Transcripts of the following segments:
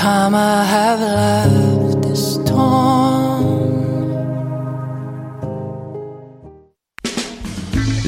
time I have left this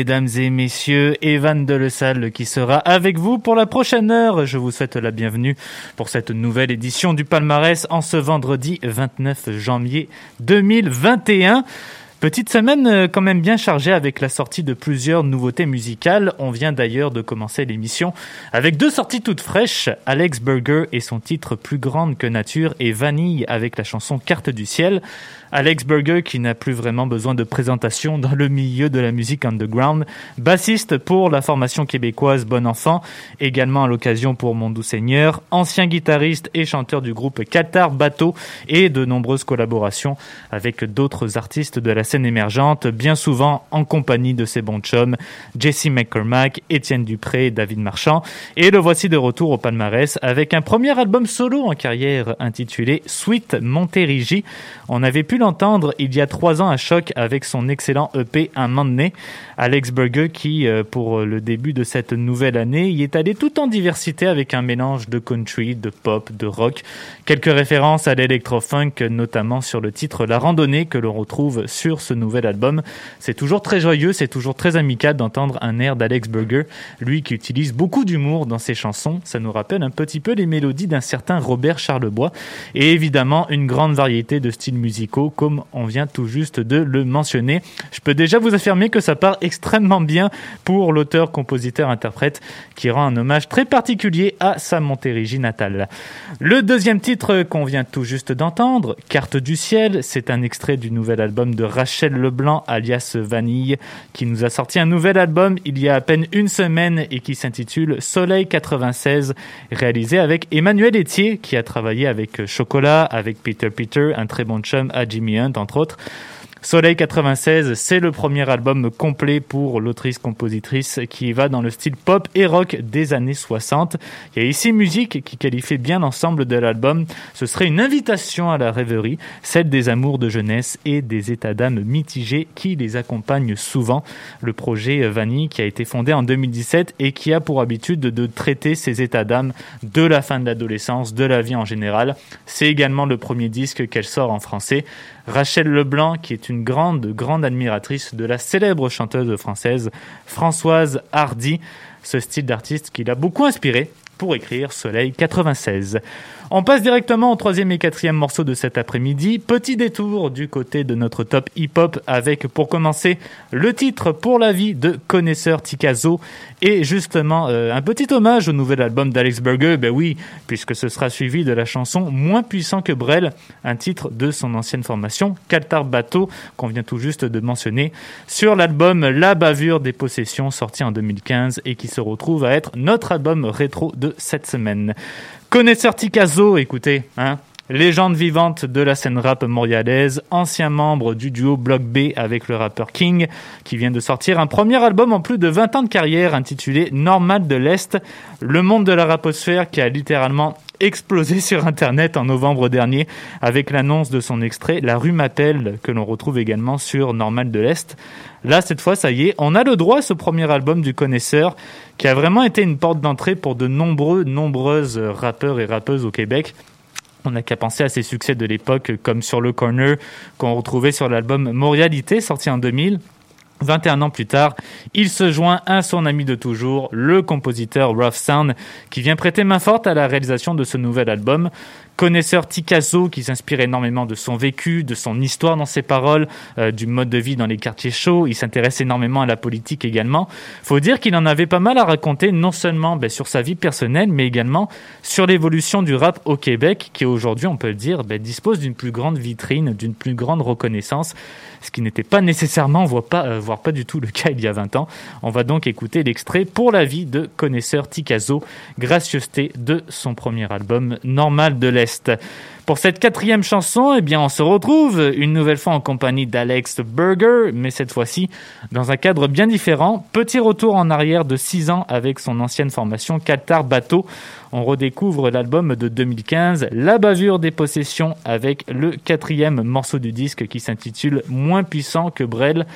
mesdames et messieurs, Evan Salle qui sera avec vous pour la prochaine heure. Je vous souhaite la bienvenue pour cette nouvelle édition du palmarès en ce vendredi 29 janvier 2021. Petite semaine euh, quand même bien chargée avec la sortie de plusieurs nouveautés musicales. On vient d'ailleurs de commencer l'émission avec deux sorties toutes fraîches. Alex Burger et son titre Plus grande que nature et Vanille avec la chanson Carte du ciel. Alex Burger qui n'a plus vraiment besoin de présentation dans le milieu de la musique underground, bassiste pour la formation québécoise Bon Enfant, également à l'occasion pour Mon Doux Seigneur, ancien guitariste et chanteur du groupe Qatar Bateau et de nombreuses collaborations avec d'autres artistes de la scène émergente, bien souvent en compagnie de ses bons chums Jesse McCormack, Étienne Dupré, David Marchand. Et le voici de retour au palmarès avec un premier album solo en carrière intitulé Sweet Monterigi. On avait pu l'entendre il y a trois ans à Choc avec son excellent EP Un Mandé. Alex Berger qui, euh, pour le début de cette nouvelle année, y est allé tout en diversité avec un mélange de country, de pop, de rock. Quelques références à l'électro-funk, notamment sur le titre La Randonnée que l'on retrouve sur ce nouvel album. C'est toujours très joyeux, c'est toujours très amical d'entendre un air d'Alex Berger, lui qui utilise beaucoup d'humour dans ses chansons. Ça nous rappelle un petit peu les mélodies d'un certain Robert Charlebois et évidemment une grande variété de styles musicaux comme on vient tout juste de le mentionner. Je peux déjà vous affirmer que ça part extrêmement bien pour l'auteur, compositeur, interprète qui rend un hommage très particulier à sa Montérégie natale. Le deuxième titre qu'on vient tout juste d'entendre, Carte du ciel, c'est un extrait du nouvel album de Rachel Leblanc alias Vanille qui nous a sorti un nouvel album il y a à peine une semaine et qui s'intitule Soleil 96 réalisé avec Emmanuel Etier qui a travaillé avec Chocolat, avec Peter Peter, un très bon chum à Jimmy Entre autres. Soleil 96, c'est le premier album complet pour l'autrice-compositrice qui va dans le style pop et rock des années 60. Il y a ici musique qui qualifie bien l'ensemble de l'album. Ce serait une invitation à la rêverie, celle des amours de jeunesse et des états d'âme mitigés qui les accompagnent souvent. Le projet Vanille qui a été fondé en 2017 et qui a pour habitude de traiter ces états d'âme de la fin de l'adolescence, de la vie en général. C'est également le premier disque qu'elle sort en français. Rachel Leblanc, qui est une grande, grande admiratrice de la célèbre chanteuse française Françoise Hardy, ce style d'artiste qui l'a beaucoup inspiré pour écrire Soleil 96. On passe directement au troisième et quatrième morceau de cet après-midi. Petit détour du côté de notre top hip-hop avec, pour commencer, le titre Pour la vie de Connaisseur Tikazo et justement euh, un petit hommage au nouvel album d'Alex Berger. Ben oui, puisque ce sera suivi de la chanson Moins puissant que Brel, un titre de son ancienne formation, Caltar Bateau, qu'on vient tout juste de mentionner, sur l'album La bavure des possessions sorti en 2015 et qui se retrouve à être notre album rétro de cette semaine. Connaisseur Tikazo, écoutez, hein, légende vivante de la scène rap montréalaise, ancien membre du duo Block B avec le rappeur King, qui vient de sortir un premier album en plus de 20 ans de carrière intitulé Normal de l'Est, le monde de la raposphère qui a littéralement explosé sur Internet en novembre dernier avec l'annonce de son extrait La rue m'appelle que l'on retrouve également sur Normal de l'Est. Là, cette fois, ça y est, on a le droit à ce premier album du connaisseur qui a vraiment été une porte d'entrée pour de nombreux, nombreuses rappeurs et rappeuses au Québec. On n'a qu'à penser à ses succès de l'époque, comme sur le corner, qu'on retrouvait sur l'album Morialité, sorti en 2000. 21 ans plus tard, il se joint à son ami de toujours, le compositeur Rough Sound, qui vient prêter main forte à la réalisation de ce nouvel album. Connaisseur Ticasso qui s'inspire énormément de son vécu, de son histoire dans ses paroles, euh, du mode de vie dans les quartiers chauds. Il s'intéresse énormément à la politique également. Faut dire qu'il en avait pas mal à raconter, non seulement ben, sur sa vie personnelle, mais également sur l'évolution du rap au Québec, qui aujourd'hui, on peut le dire, ben, dispose d'une plus grande vitrine, d'une plus grande reconnaissance, ce qui n'était pas nécessairement, voire pas, euh, pas du tout le cas il y a 20 ans. On va donc écouter l'extrait pour la vie de Connaisseur Ticazo, gracieuseté de son premier album Normal de l'Est. Pour cette quatrième chanson, eh bien, on se retrouve une nouvelle fois en compagnie d'Alex Berger, mais cette fois-ci dans un cadre bien différent. Petit retour en arrière de six ans avec son ancienne formation Qatar Bateau. On redécouvre l'album de 2015, La bavure des possessions, avec le quatrième morceau du disque qui s'intitule Moins puissant que Brel.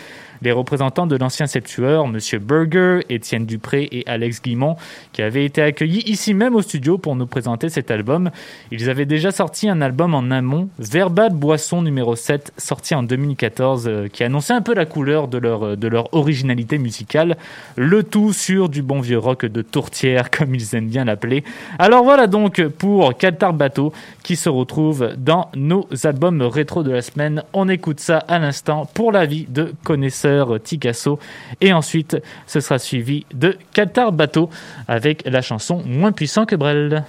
Les représentants de l'ancien septueur, Monsieur Berger, Étienne Dupré et Alex Guimont, qui avaient été accueillis ici même au studio pour nous présenter cet album. Ils avaient déjà sorti un album en amont, Verbal Boisson numéro 7, sorti en 2014, euh, qui annonçait un peu la couleur de leur, de leur originalité musicale, le tout sur du bon vieux rock de tourtière, comme ils aiment bien l'appeler. Alors voilà donc pour Qatar Bateau, qui se retrouve dans nos albums rétro de la semaine. On écoute ça à l'instant pour l'avis de Ticasso. Et ensuite, ce sera suivi de Qatar Bateau avec la chanson Moins puissant que Brel.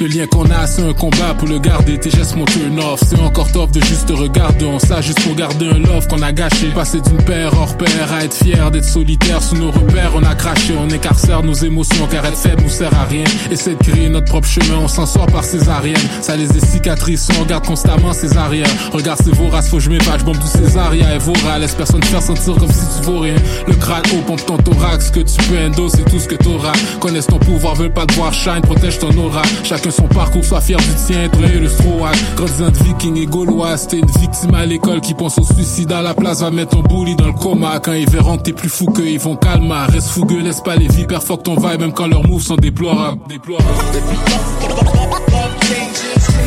Le lien qu'on a, c'est un combat pour le garder. Tes gestes mon turn off. C'est encore top de juste te regarder. On ça juste pour garder un love qu'on a gâché. Passer d'une paire hors paire à être fier d'être solitaire sous nos repères. On a craché, on écarcère nos émotions car être faible nous sert à rien. Essaie de créer notre propre chemin, on s'en sort par césarienne. Ça les est cicatrices, on regarde constamment ses arrières. Regarde ses voraces, faut que je m'épate, je tous ses arrières et vora. Laisse personne te faire sentir comme si tu vaux rien. Le crâne haut, pompe ton thorax, que tu peux endo, c'est tout ce que t'auras. Connaisse ton pouvoir, veulent pas te voir shine, protège ton aura. Son parcours, soit fier du tien, et le Strohak. Grandissant de viking et gaulois, t'es une victime à l'école qui pense au suicide à la place, va mettre ton bully dans le coma. Quand ils verront t'es plus fou qu'eux, ils vont calmer. Reste fougueux, laisse pas les vipères fuck ton vibe, même quand leurs moves sont déplorables. déplorables.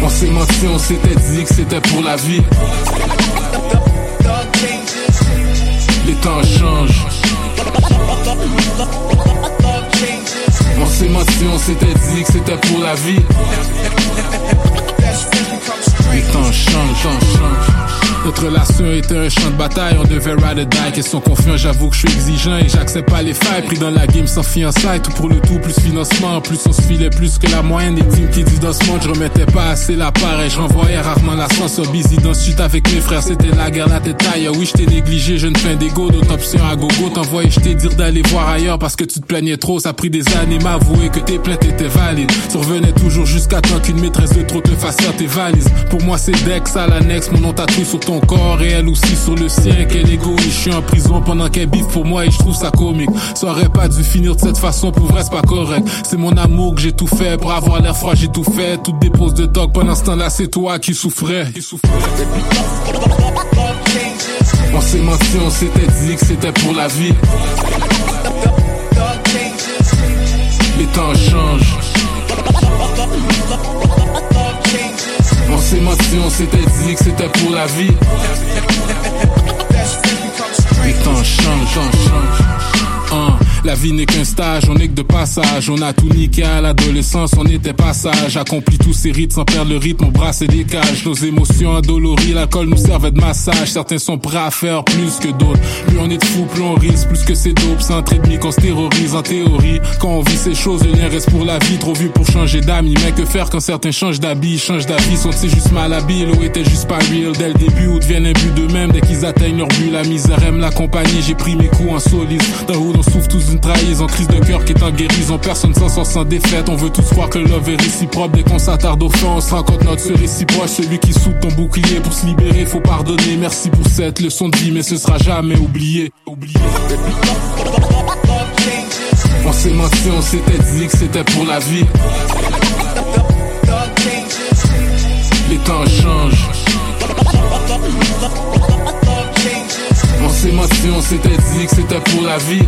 On s'est menti, on s'était dit que c'était pour la vie. Les temps changent. On s'est menti, on s'était dit que c'était pour la vie. Les temps changent, changent. Notre relation était un champ de bataille, on devait ride or die. Qu'ils sont confiants, j'avoue que je suis exigeant et j'accepte pas les failles. Pris dans la game sans fiançailles, tout pour le tout, plus financement. En plus, on se filait plus que la moyenne des teams qui dit dans ce monde. Je remettais pas assez la part et je renvoyais rarement l'ascenseur busy dans ce avec mes frères. C'était la guerre, la tête taille. Oui, je t'ai négligé, jeune fin d'ego, d'autres options à gogo. T'envoyais, je t'ai dire d'aller voir ailleurs parce que tu te plaignais trop. Ça a pris des années m'avouer que tes plaintes étaient valides. Tu revenais toujours jusqu'à temps qu'une maîtresse de trop te fasse tes valises. Pour moi, c'est Dex à l'annexe, mon nom tatoué sur ton corps et elle aussi sur le sien. Quel égoïste, je suis en prison pendant qu'elle biffe pour moi et je trouve ça comique. Ça aurait pas dû finir de cette façon, pour vrai c'est pas correct. C'est mon amour que j'ai tout fait, pour avoir l'air froid j'ai tout fait. Toutes des poses de dog pendant ce temps-là c'est toi qui souffrais. Qui souffrais. On s'est menti, on s'était dit que c'était pour la vie. Les temps changent. S'est menti, on s'était dit que c'était pour la vie. Les temps changent, changent, changent. La vie n'est qu'un stage, on n'est que de passage. On a tout niqué à l'adolescence, on était passage. Accompli tous ces rites sans perdre le rythme, on brasse et décage. Nos émotions endolories, l'alcool nous servait de massage. Certains sont prêts à faire plus que d'autres. Plus on est de fou, plus on risque, plus que c'est dope. C'est un demi qu'on se terrorise en théorie. Quand on vit ces choses, le lien reste pour la vie. Trop vu pour changer d'amis. Mais que faire quand certains changent d'habit, changent d'avis? Sont-ils juste mal habillés? L'eau était juste pas real? Dès le début ou deviennent but d'eux-mêmes dès qu'ils atteignent leur but. La misère aime la compagnie, j'ai pris mes coups en solide. Dans où on souffre tous une trahison, crise de cœur qui est en guérison. Personne s'en sort sans défaite. On veut tous croire que le love est réciproque. Dès qu'on s'attarde au fond, on se notre se réciproque. Celui qui soude ton bouclier pour se libérer, faut pardonner. Merci pour cette leçon de vie, mais ce sera jamais oublié. Oublié. On s'est menti, on s'était dit que c'était pour la vie. Les temps changent. On s'est menti, on s'était dit que c'était pour la vie.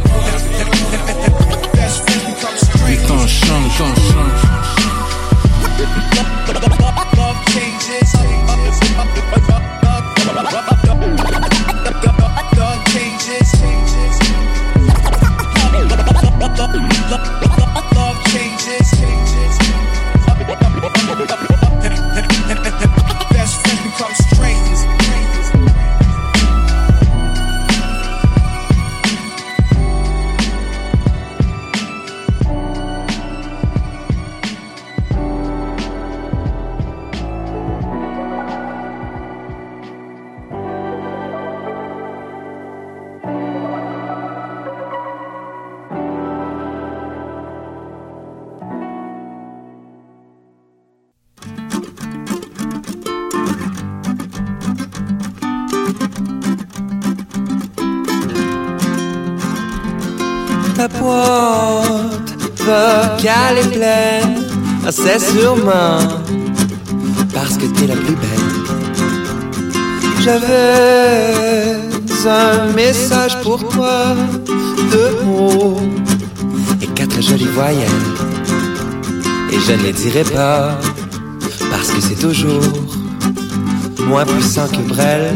Pas, parce que c'est toujours moins puissant que Brel.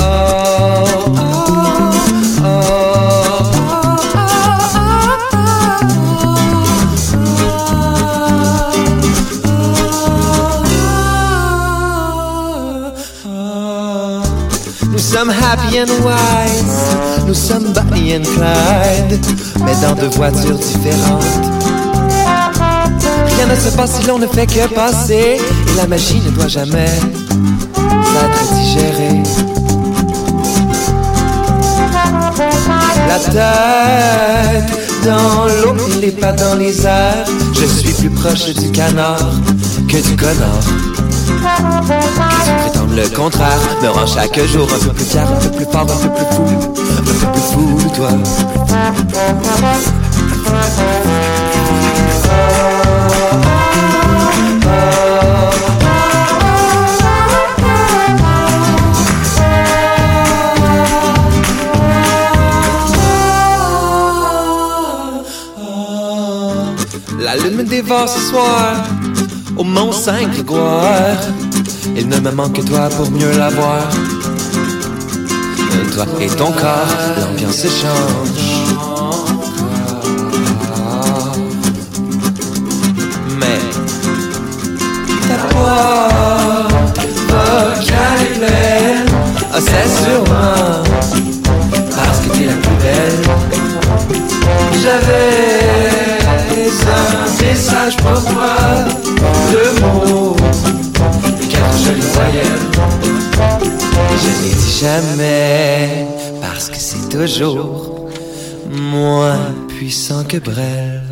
Oh, Nous sommes happy and wise, nous sommes Bonnie and Clyde, mais dans deux voitures différentes. Rien ne se passe si l'on ne fait que passer, et la magie ne doit jamais être digérée. La tête dans l'eau les pas dans les airs, je suis plus proche du canard que du connard. Prétendes le contraire, me rend chaque jour un peu plus clair, un peu plus fort, un peu plus fou, un peu plus fou, toi. La lune me dévore ce soir au Mont Saint-Grégoire. Il ne me manque que toi pour mieux la voir. Toi et ton corps, l'ambiance change. Mais ta voix vocale est pleine, ah, c'est sûrement parce que t'es la plus belle. J'avais un message pour toi, deux mots, quatre jolies voyelles. Je n'ai dit jamais, parce que c'est toujours moins puissant que Brel.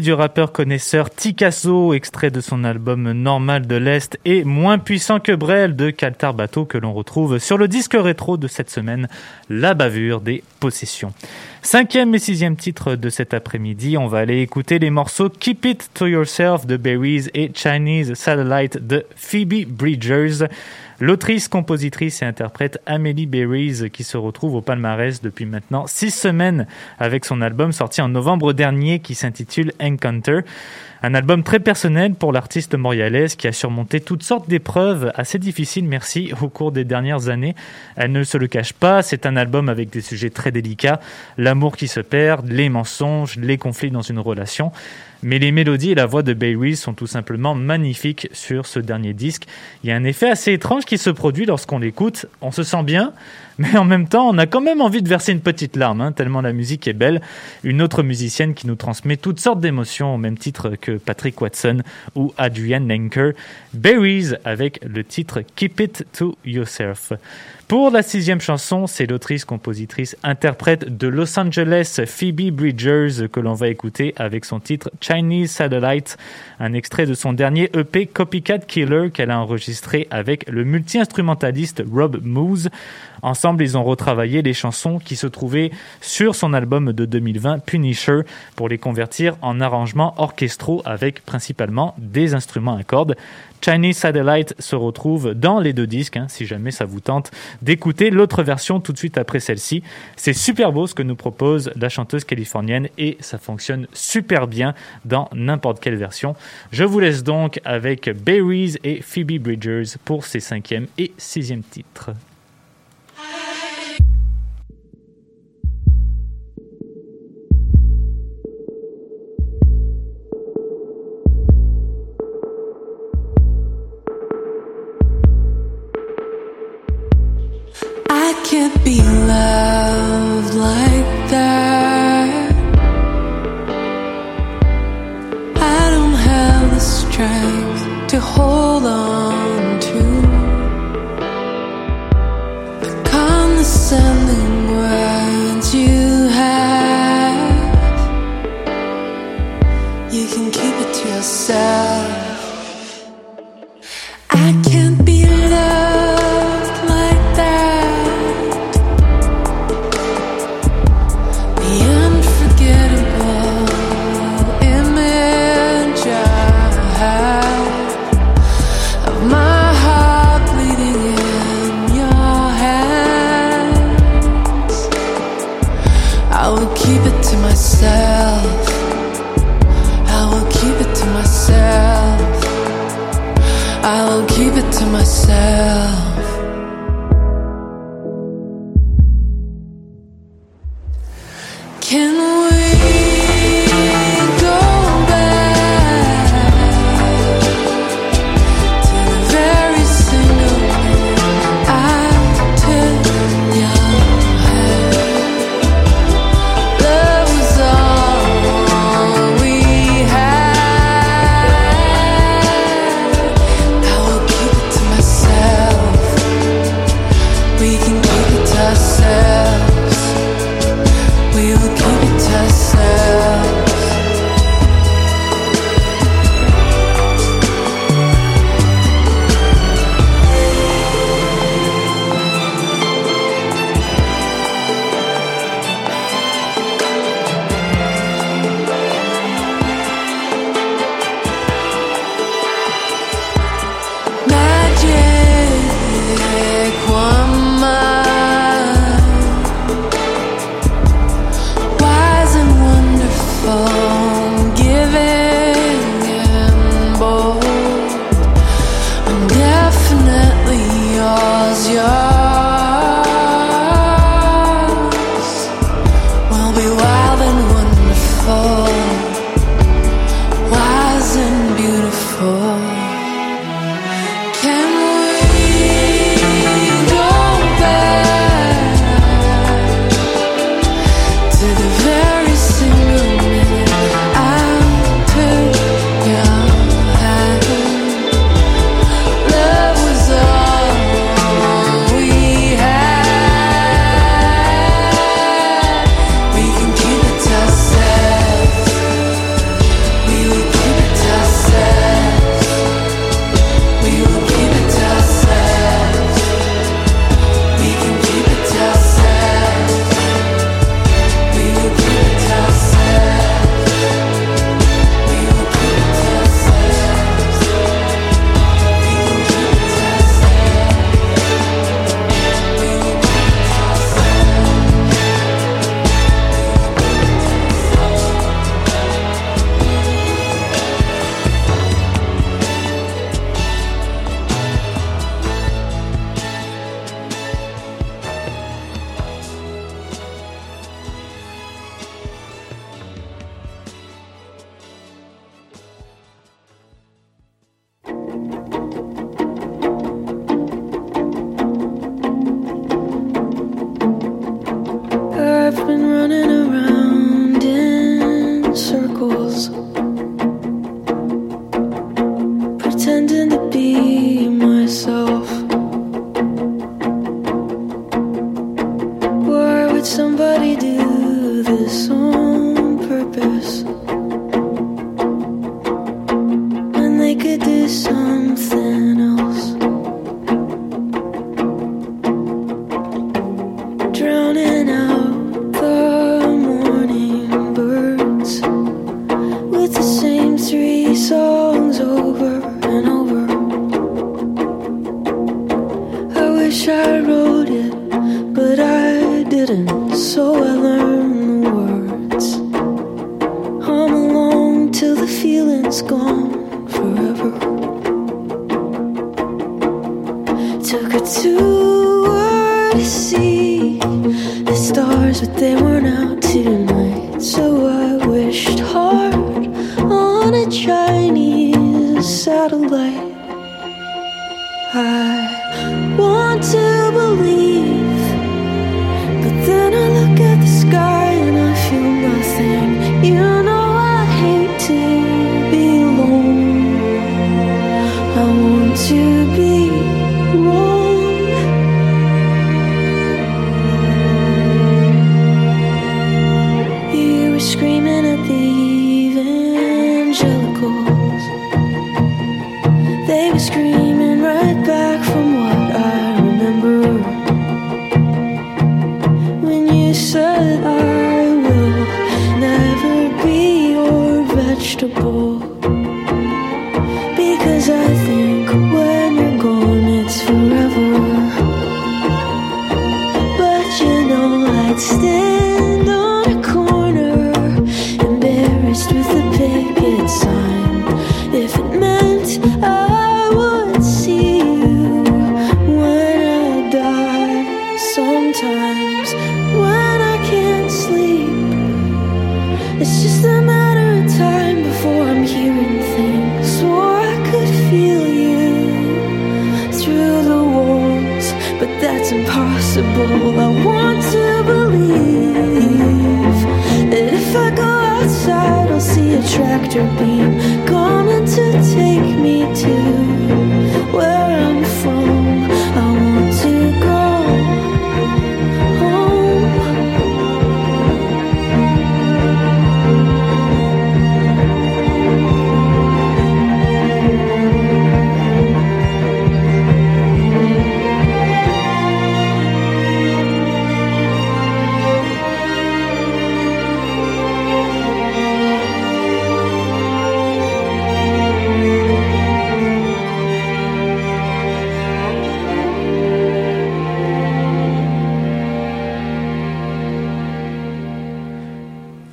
Du rappeur connaisseur Ticasso, extrait de son album Normal de l'Est et Moins puissant que Brel de Caltar Bateau que l'on retrouve sur le disque rétro de cette semaine, La bavure des possessions. Cinquième et sixième titre de cet après-midi, on va aller écouter les morceaux Keep It To Yourself de Berries et Chinese Satellite de Phoebe Bridgers. L'autrice, compositrice et interprète Amélie Berries qui se retrouve au palmarès depuis maintenant six semaines avec son album sorti en novembre dernier qui s'intitule Encounter. Un album très personnel pour l'artiste montréalaise qui a surmonté toutes sortes d'épreuves assez difficiles, merci, au cours des dernières années. Elle ne se le cache pas, c'est un album avec des sujets très délicats, l'amour qui se perd, les mensonges, les conflits dans une relation. Mais les mélodies et la voix de Berries sont tout simplement magnifiques sur ce dernier disque. Il y a un effet assez étrange qui se produit lorsqu'on l'écoute. On se sent bien, mais en même temps, on a quand même envie de verser une petite larme, hein, tellement la musique est belle. Une autre musicienne qui nous transmet toutes sortes d'émotions, au même titre que Patrick Watson ou Adrienne Lenker. Berries avec le titre Keep It To Yourself. Pour la sixième chanson, c'est l'autrice, compositrice, interprète de Los Angeles, Phoebe Bridgers, que l'on va écouter avec son titre Chinese Satellite, un extrait de son dernier EP Copycat Killer qu'elle a enregistré avec le multi-instrumentaliste Rob Moose. Ensemble, ils ont retravaillé les chansons qui se trouvaient sur son album de 2020, Punisher, pour les convertir en arrangements orchestraux avec principalement des instruments à cordes. Chinese Satellite se retrouve dans les deux disques, hein, si jamais ça vous tente d'écouter l'autre version tout de suite après celle-ci. C'est super beau ce que nous propose la chanteuse californienne et ça fonctionne super bien dans n'importe quelle version. Je vous laisse donc avec Berries et Phoebe Bridgers pour ses cinquième et sixième titres.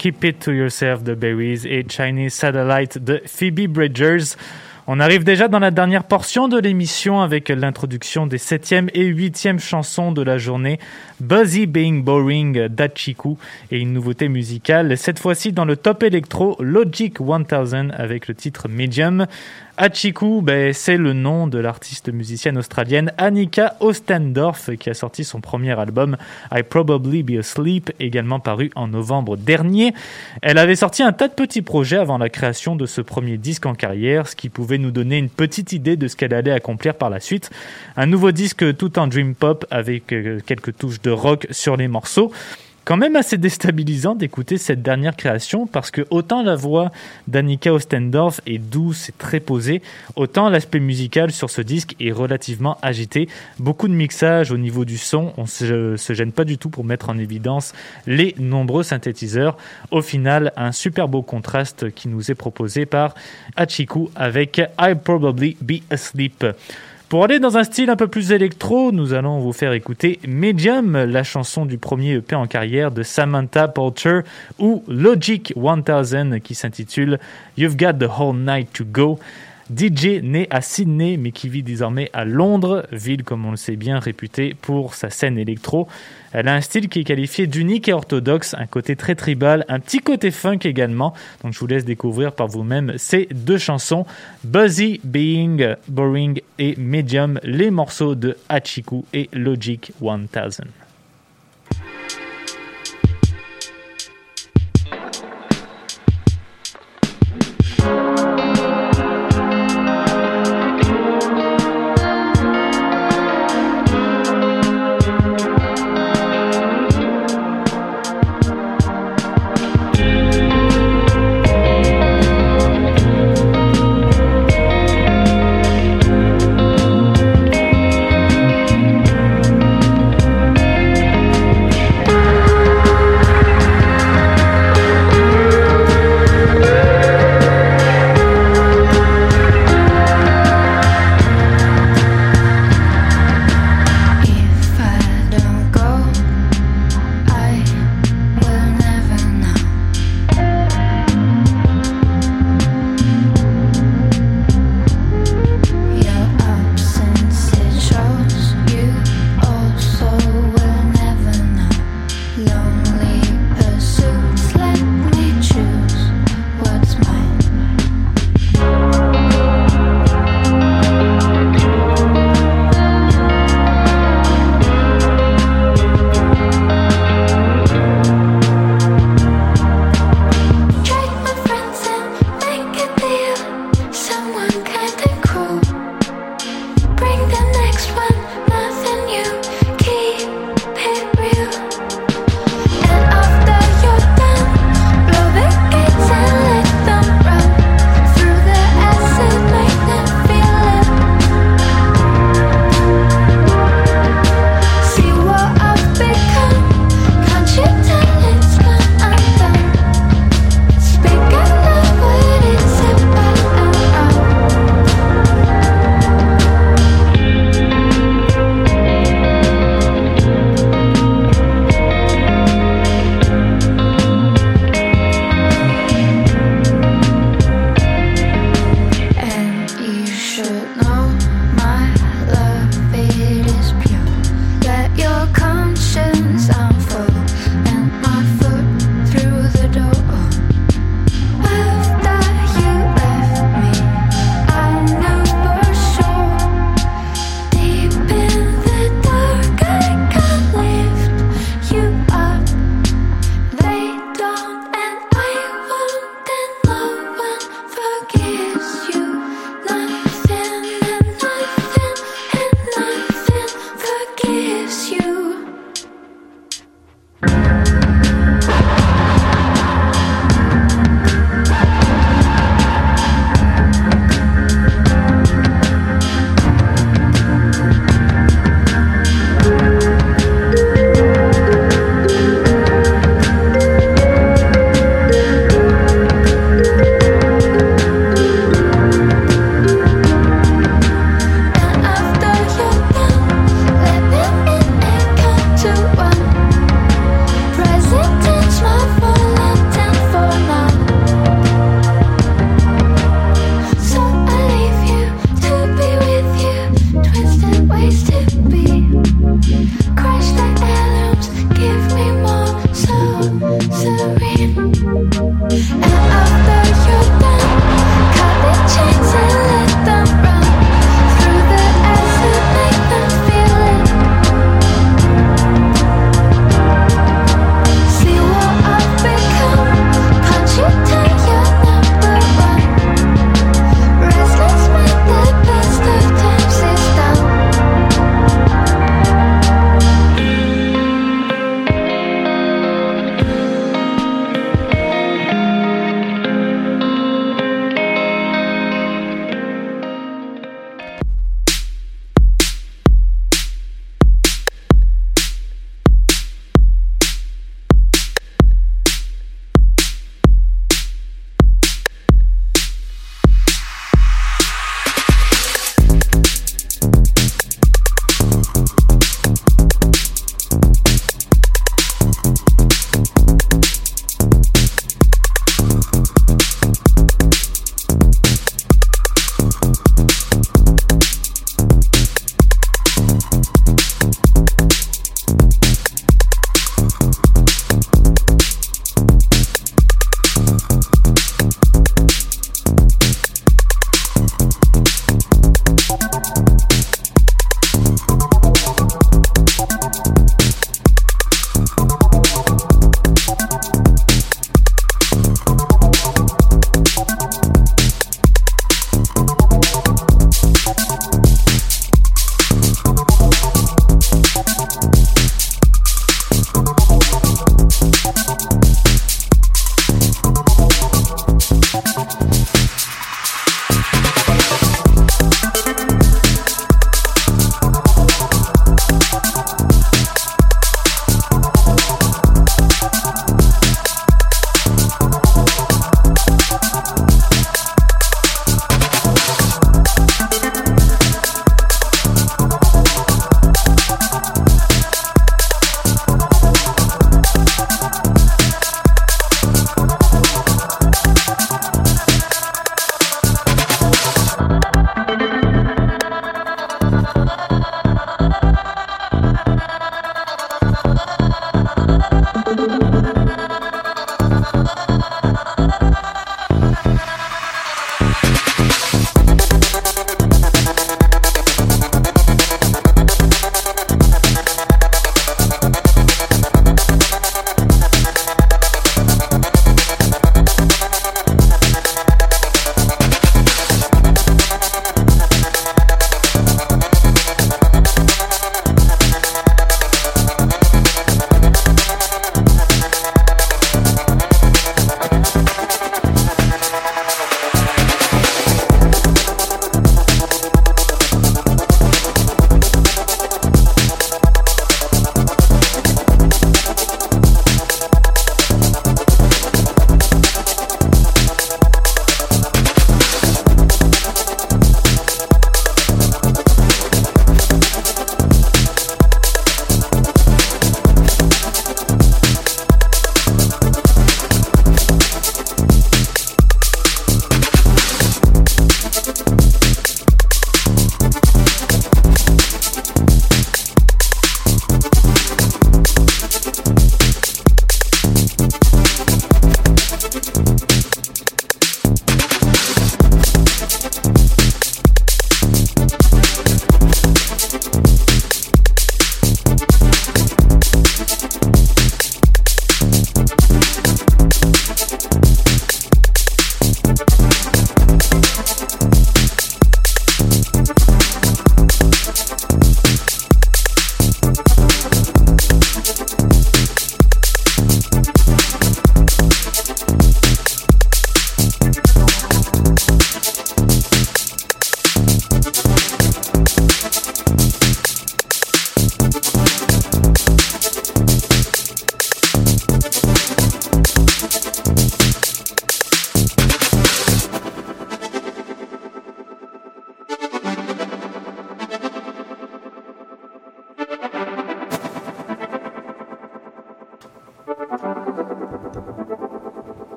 Keep It to Yourself de Berries et Chinese Satellite de Phoebe Bridgers. On arrive déjà dans la dernière portion de l'émission avec l'introduction des septième et huitième chansons de la journée, Buzzy Being Boring d'Achiku et une nouveauté musicale, cette fois-ci dans le top électro Logic 1000 avec le titre Medium. Achiku, ben, c'est le nom de l'artiste musicienne australienne Annika Ostendorf qui a sorti son premier album I Probably Be Asleep, également paru en novembre dernier. Elle avait sorti un tas de petits projets avant la création de ce premier disque en carrière, ce qui pouvait nous donner une petite idée de ce qu'elle allait accomplir par la suite. Un nouveau disque tout en dream pop avec euh, quelques touches de rock sur les morceaux quand même assez déstabilisant d'écouter cette dernière création parce que autant la voix d'Annika Ostendorf est douce et très posée, autant l'aspect musical sur ce disque est relativement agité. Beaucoup de mixage au niveau du son, on se, se gêne pas du tout pour mettre en évidence les nombreux synthétiseurs. Au final, un super beau contraste qui nous est proposé par Achiku avec I Probably Be Asleep. Pour aller dans un style un peu plus électro, nous allons vous faire écouter Medium, la chanson du premier EP en carrière de Samantha Poulter, ou Logic 1000 qui s'intitule You've Got the Whole Night to Go. DJ né à Sydney mais qui vit désormais à Londres, ville comme on le sait bien réputée pour sa scène électro. Elle a un style qui est qualifié d'unique et orthodoxe, un côté très tribal, un petit côté funk également. Donc je vous laisse découvrir par vous-même ces deux chansons, Buzzy Being Boring et Medium, les morceaux de Hachiku et Logic 1000.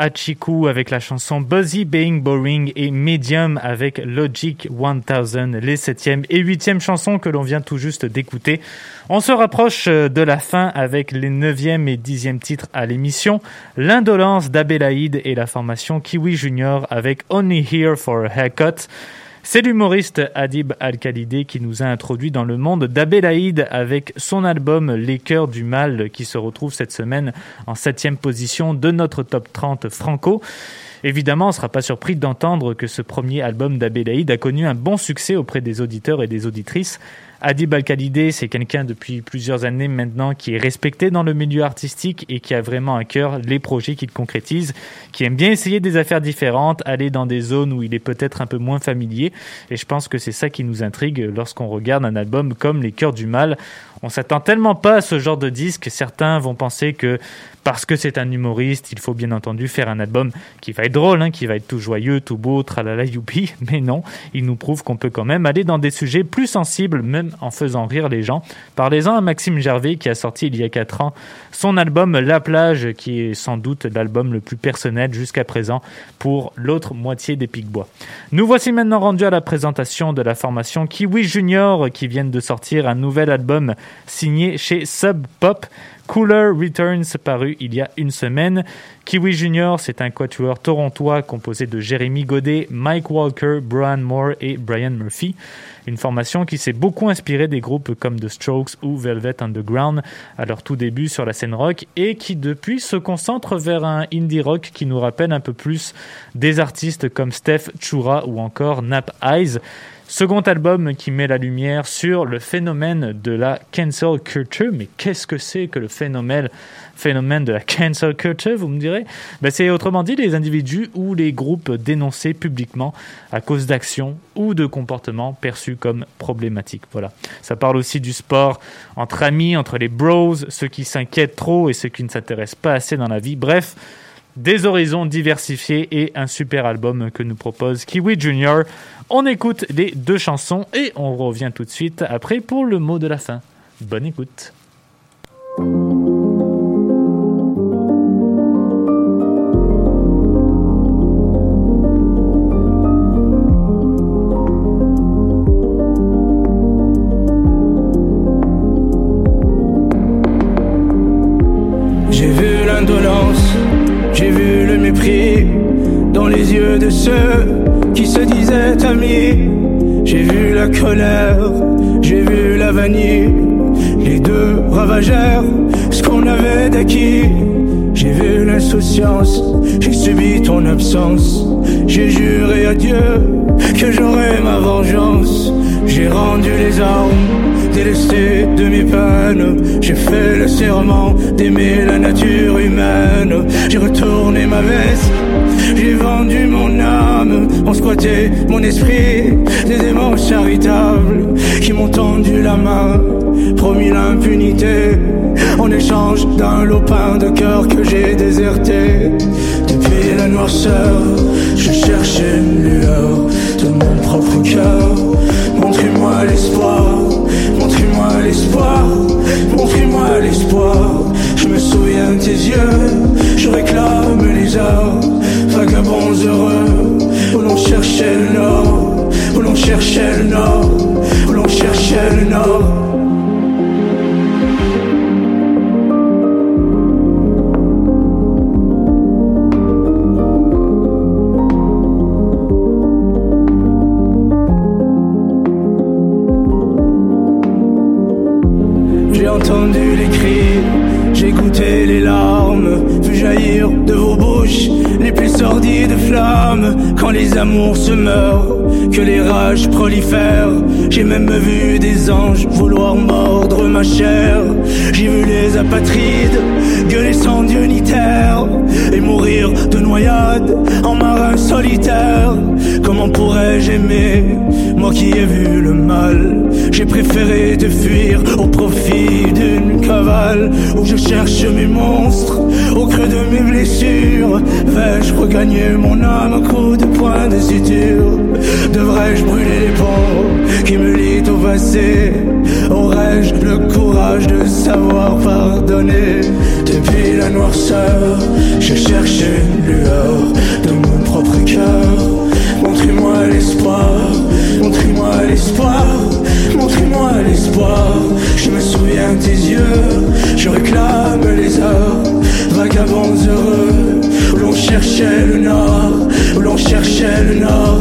Hachiku avec la chanson Buzzy Being Boring et Medium avec Logic 1000, les septième et huitième chansons que l'on vient tout juste d'écouter. On se rapproche euh, de la fin avec les neuvième et dixième titres à l'émission. L'indolence d'Abelaïde et la formation Kiwi Junior avec Only Here for a Haircut. C'est l'humoriste Adib Al-Khalidé qui nous a introduit dans le monde d'Abelaïd avec son album Les Cœurs du Mal qui se retrouve cette semaine en septième position de notre top 30 franco. Évidemment, on ne sera pas surpris d'entendre que ce premier album d'Abelaïd a connu un bon succès auprès des auditeurs et des auditrices. Adib Al-Khalidé, c'est quelqu'un depuis plusieurs années maintenant qui est respecté dans le milieu artistique et qui a vraiment à cœur les projets qu'il concrétise, qui aime bien essayer des affaires différentes, aller dans des zones où il est peut-être un peu moins familier. Et je pense que c'est ça qui nous intrigue lorsqu'on regarde un album comme Les Cœurs du Mal. On s'attend tellement pas à ce genre de disque. Certains vont penser que parce que c'est un humoriste, il faut bien entendu faire un album qui va être drôle, hein, qui va être tout joyeux, tout beau, tralala youpi. Mais non, il nous prouve qu'on peut quand même aller dans des sujets plus sensibles, même en faisant rire les gens. Parlez-en à Maxime Gervais qui a sorti il y a 4 ans son album La plage, qui est sans doute l'album le plus personnel jusqu'à présent pour l'autre moitié des Picbois. Nous voici maintenant rendus à la présentation de la formation Kiwi Junior qui viennent de sortir un nouvel album signé chez Sub Pop. Cooler Returns paru il y a une semaine. Kiwi Junior, c'est un quatuor torontois composé de Jérémy Godet, Mike Walker, Brian Moore et Brian Murphy. Une formation qui s'est beaucoup inspirée des groupes comme The Strokes ou Velvet Underground à leur tout début sur la scène rock et qui depuis se concentre vers un indie rock qui nous rappelle un peu plus des artistes comme Steph Chura ou encore Nap Eyes. Second album qui met la lumière sur le phénomène de la cancel culture. Mais qu'est-ce que c'est que le phénomène, de la cancel culture, vous me direz? Ben, C'est autrement dit les individus ou les groupes dénoncés publiquement à cause d'actions ou de comportements perçus comme problématiques. Voilà. Ça parle aussi du sport entre amis, entre les bros, ceux qui s'inquiètent trop et ceux qui ne s'intéressent pas assez dans la vie. Bref, des horizons diversifiés et un super album que nous propose Kiwi Junior. On écoute les deux chansons et on revient tout de suite après pour le mot de la fin. Bonne écoute. J'ai vu la colère, j'ai vu la vanille. Les deux ravagèrent ce qu'on avait d'acquis. J'ai vu l'insouciance, j'ai subi ton absence. J'ai juré à Dieu que j'aurais ma vengeance. J'ai rendu les armes, délesté de mes peines. J'ai fait le serment d'aimer la nature humaine. J'ai retourné ma veste, j'ai vendu mon âme. On squattait mon esprit, des démons charitables qui m'ont tendu la main, promis l'impunité. En échange d'un lopin de cœur que j'ai déserté. Depuis la noirceur, je cherchais une lueur de mon propre cœur. Montrez-moi l'espoir, montrez-moi l'espoir, montrez-moi l'espoir. Je me souviens de tes yeux, je réclame les heures, vagabonds heureux, où l'on cherchait le nord, où l'on cherchait le nord, où l'on cherchait le nord. Se meurent, que les rages prolifèrent, j'ai même vu des anges vouloir mordre ma chair. J'ai vu les apatrides gueuler sans Dieu terre et mourir de noyade en marin solitaire. Comment pourrais-je aimer, moi qui ai vu le mal? J'ai préféré te fuir au profit d'une cavale où je cherche mes monstres au creux de mes blessures. Vais-je regagner mon âme à coups de poing de suture? Devrais-je brûler les ponts qui me lient au passé? Aurais-je le courage de savoir pardonner? Depuis la noirceur, je cherche une lueur de mon propre cœur. Montrez-moi l'espoir, montrez-moi l'espoir, montrez-moi l'espoir. Je me souviens tes yeux, je réclame les heures, vagabonds heureux, où l'on cherchait le nord, où l'on cherchait le nord,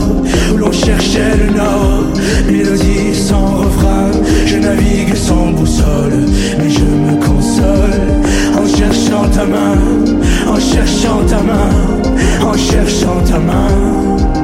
où l'on cherchait le nord. Mélodie sans refrain, je navigue sans boussole, mais je me console en cherchant ta main, en cherchant ta main, en cherchant ta main.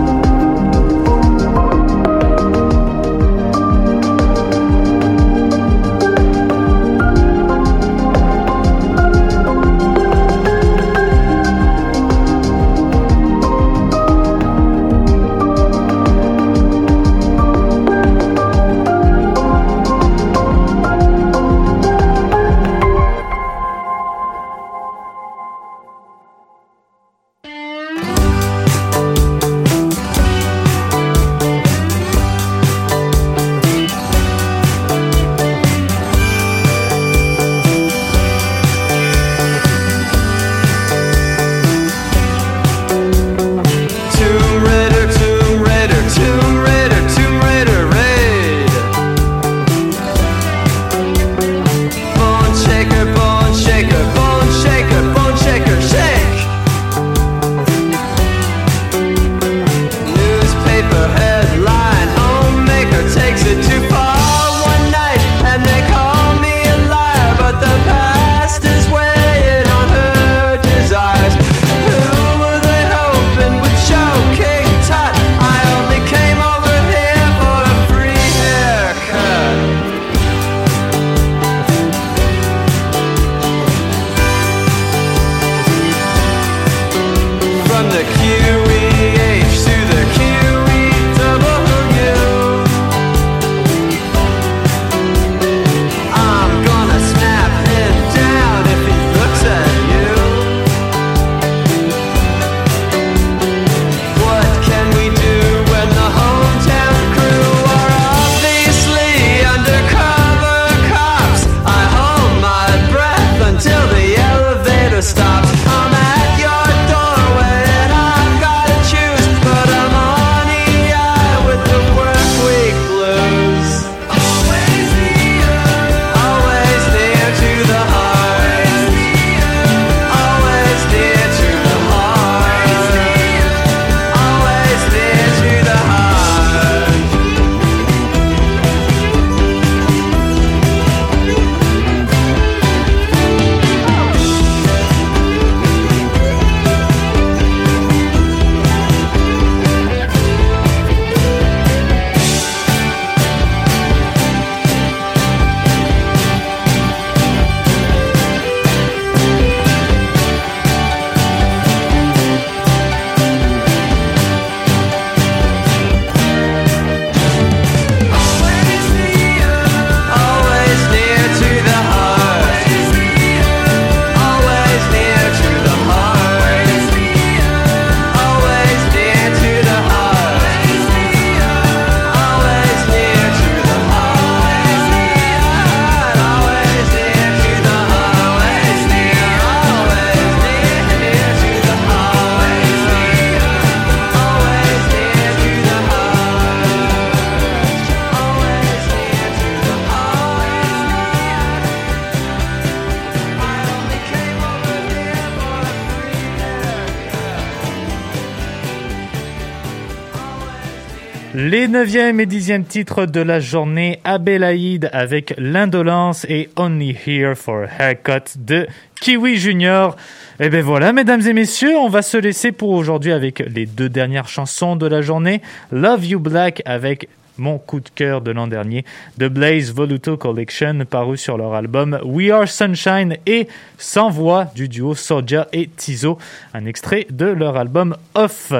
Les 9e et 10e titres de la journée, Abelaïd avec l'indolence et Only Here for a Haircut de Kiwi Junior. Et ben voilà, mesdames et messieurs, on va se laisser pour aujourd'hui avec les deux dernières chansons de la journée. Love You Black avec mon coup de cœur de l'an dernier, The Blaze Voluto Collection, paru sur leur album We Are Sunshine et sans voix du duo Soja et Tizo, un extrait de leur album Off.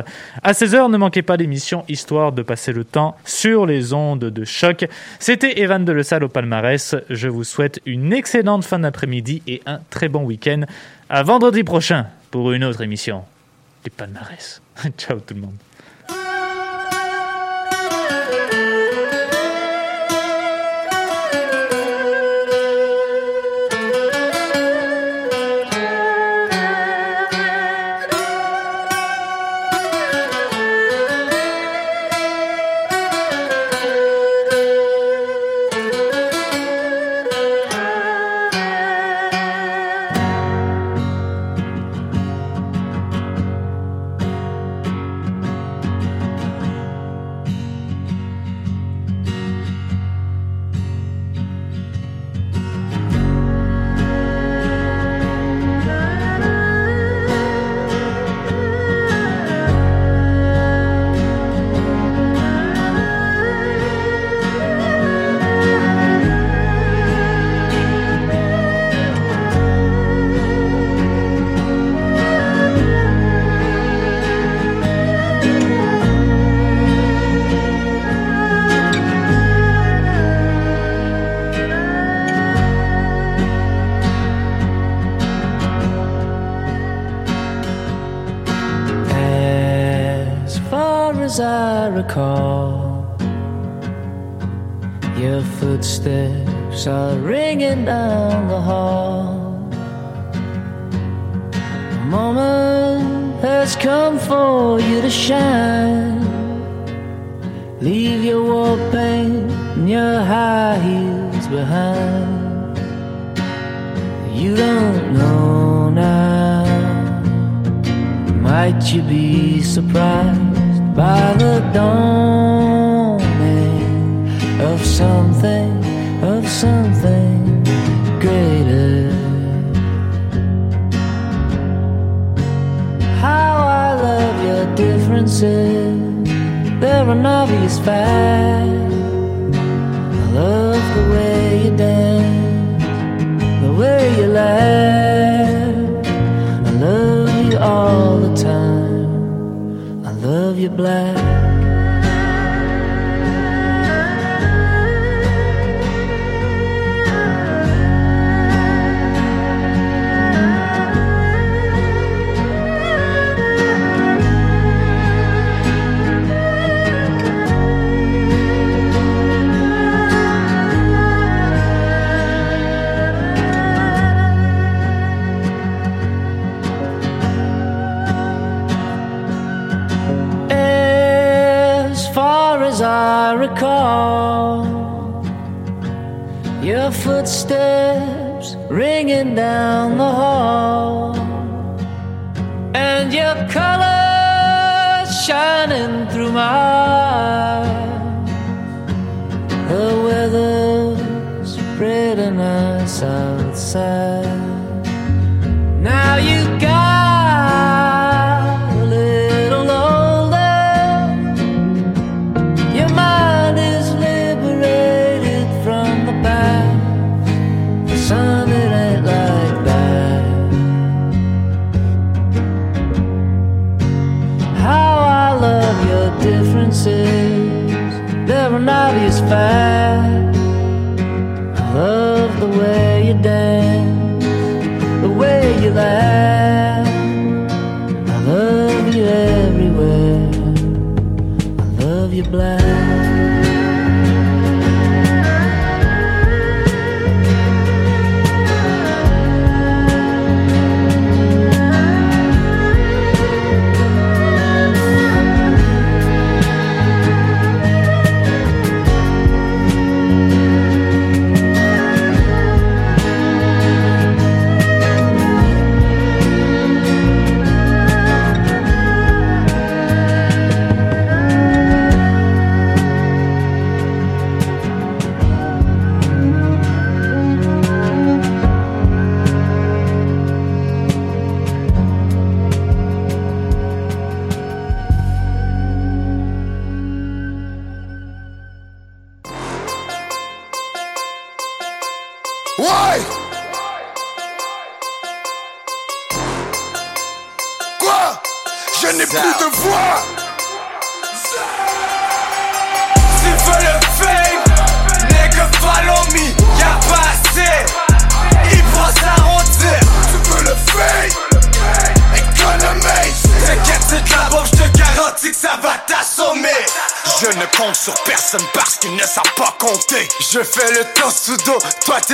À 16h, ne manquez pas l'émission histoire de passer le temps sur les ondes de choc. C'était Evan de Le Salle au palmarès. Je vous souhaite une excellente fin d'après-midi et un très bon week-end. À vendredi prochain pour une autre émission du palmarès. Ciao tout le monde.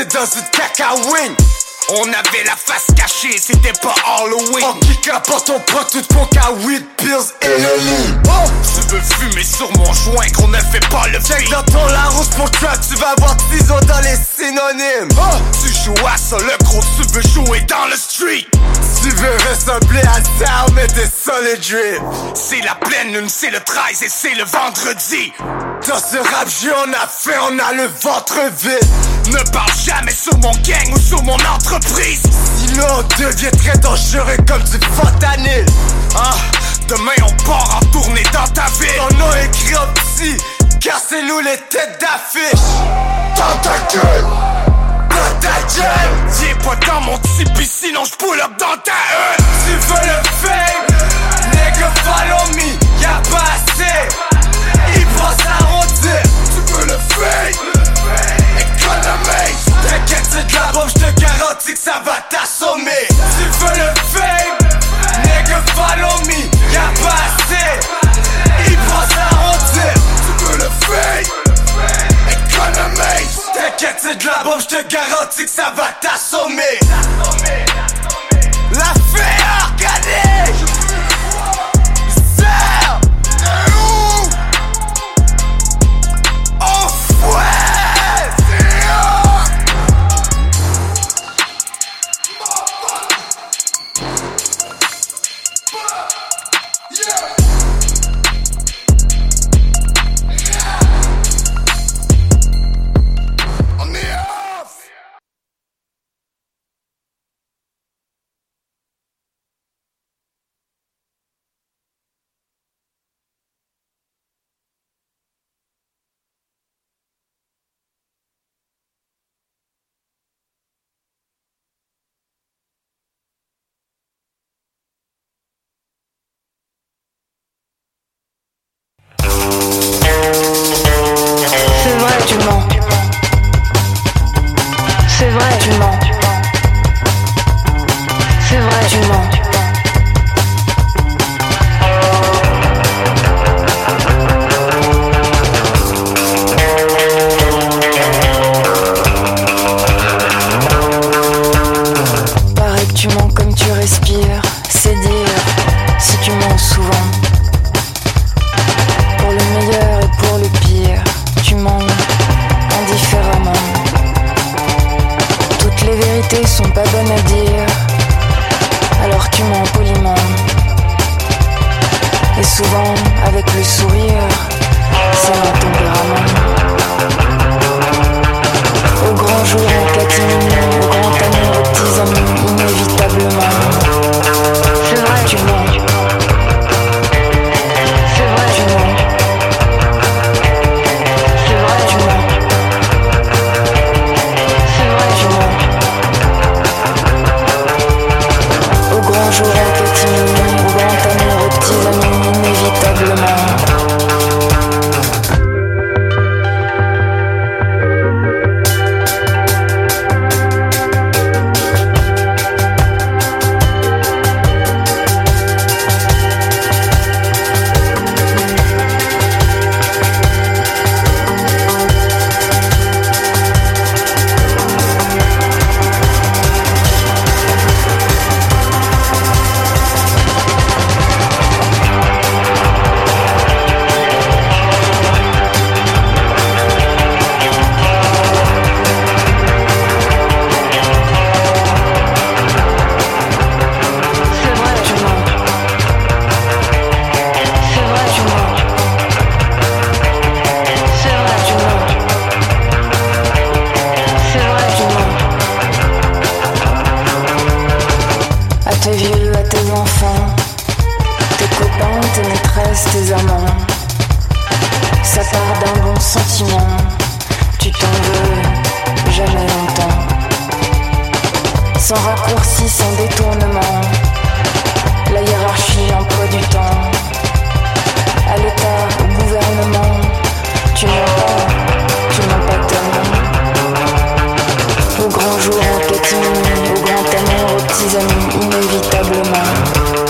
T'es dans une cacahuine. On avait la face cachée, c'était pas Halloween. En kick porte on prend tout ton cas 8 pills et le lit. Oh, tu veux fumer sur mon joint qu'on ne fait pas le Check dans ton Larousse pour trap, tu vas avoir ciseaux dans les synonymes. Oh, tu joues à ça, le gros, tu veux jouer dans le street. Tu veux ressembler à ça, mais t'es solid drip. C'est la pleine lune, c'est le 13 et c'est le vendredi. Dans ce rap jeu, on a fait, on a le ventre vide. Ne parle jamais sur mon gang ou sur mon entreprise. Sinon, on devient très dangereux comme du fentanyl. Ah, demain on part en tournée dans ta ville. On a écrit en petit, car c'est nous les têtes d'affiche. Dans ta dans ta pas dans mon tipi, sinon je pull up dans ta hutte. Tu veux le fame, nigga follow me, y'a pas assez. Il prend sa rondine. Tu veux le fame, économie. T'inquiète, c'est de la bombe, je te garantis que ça va t'assommer. Tu veux le fame, nigga te garantis que ça va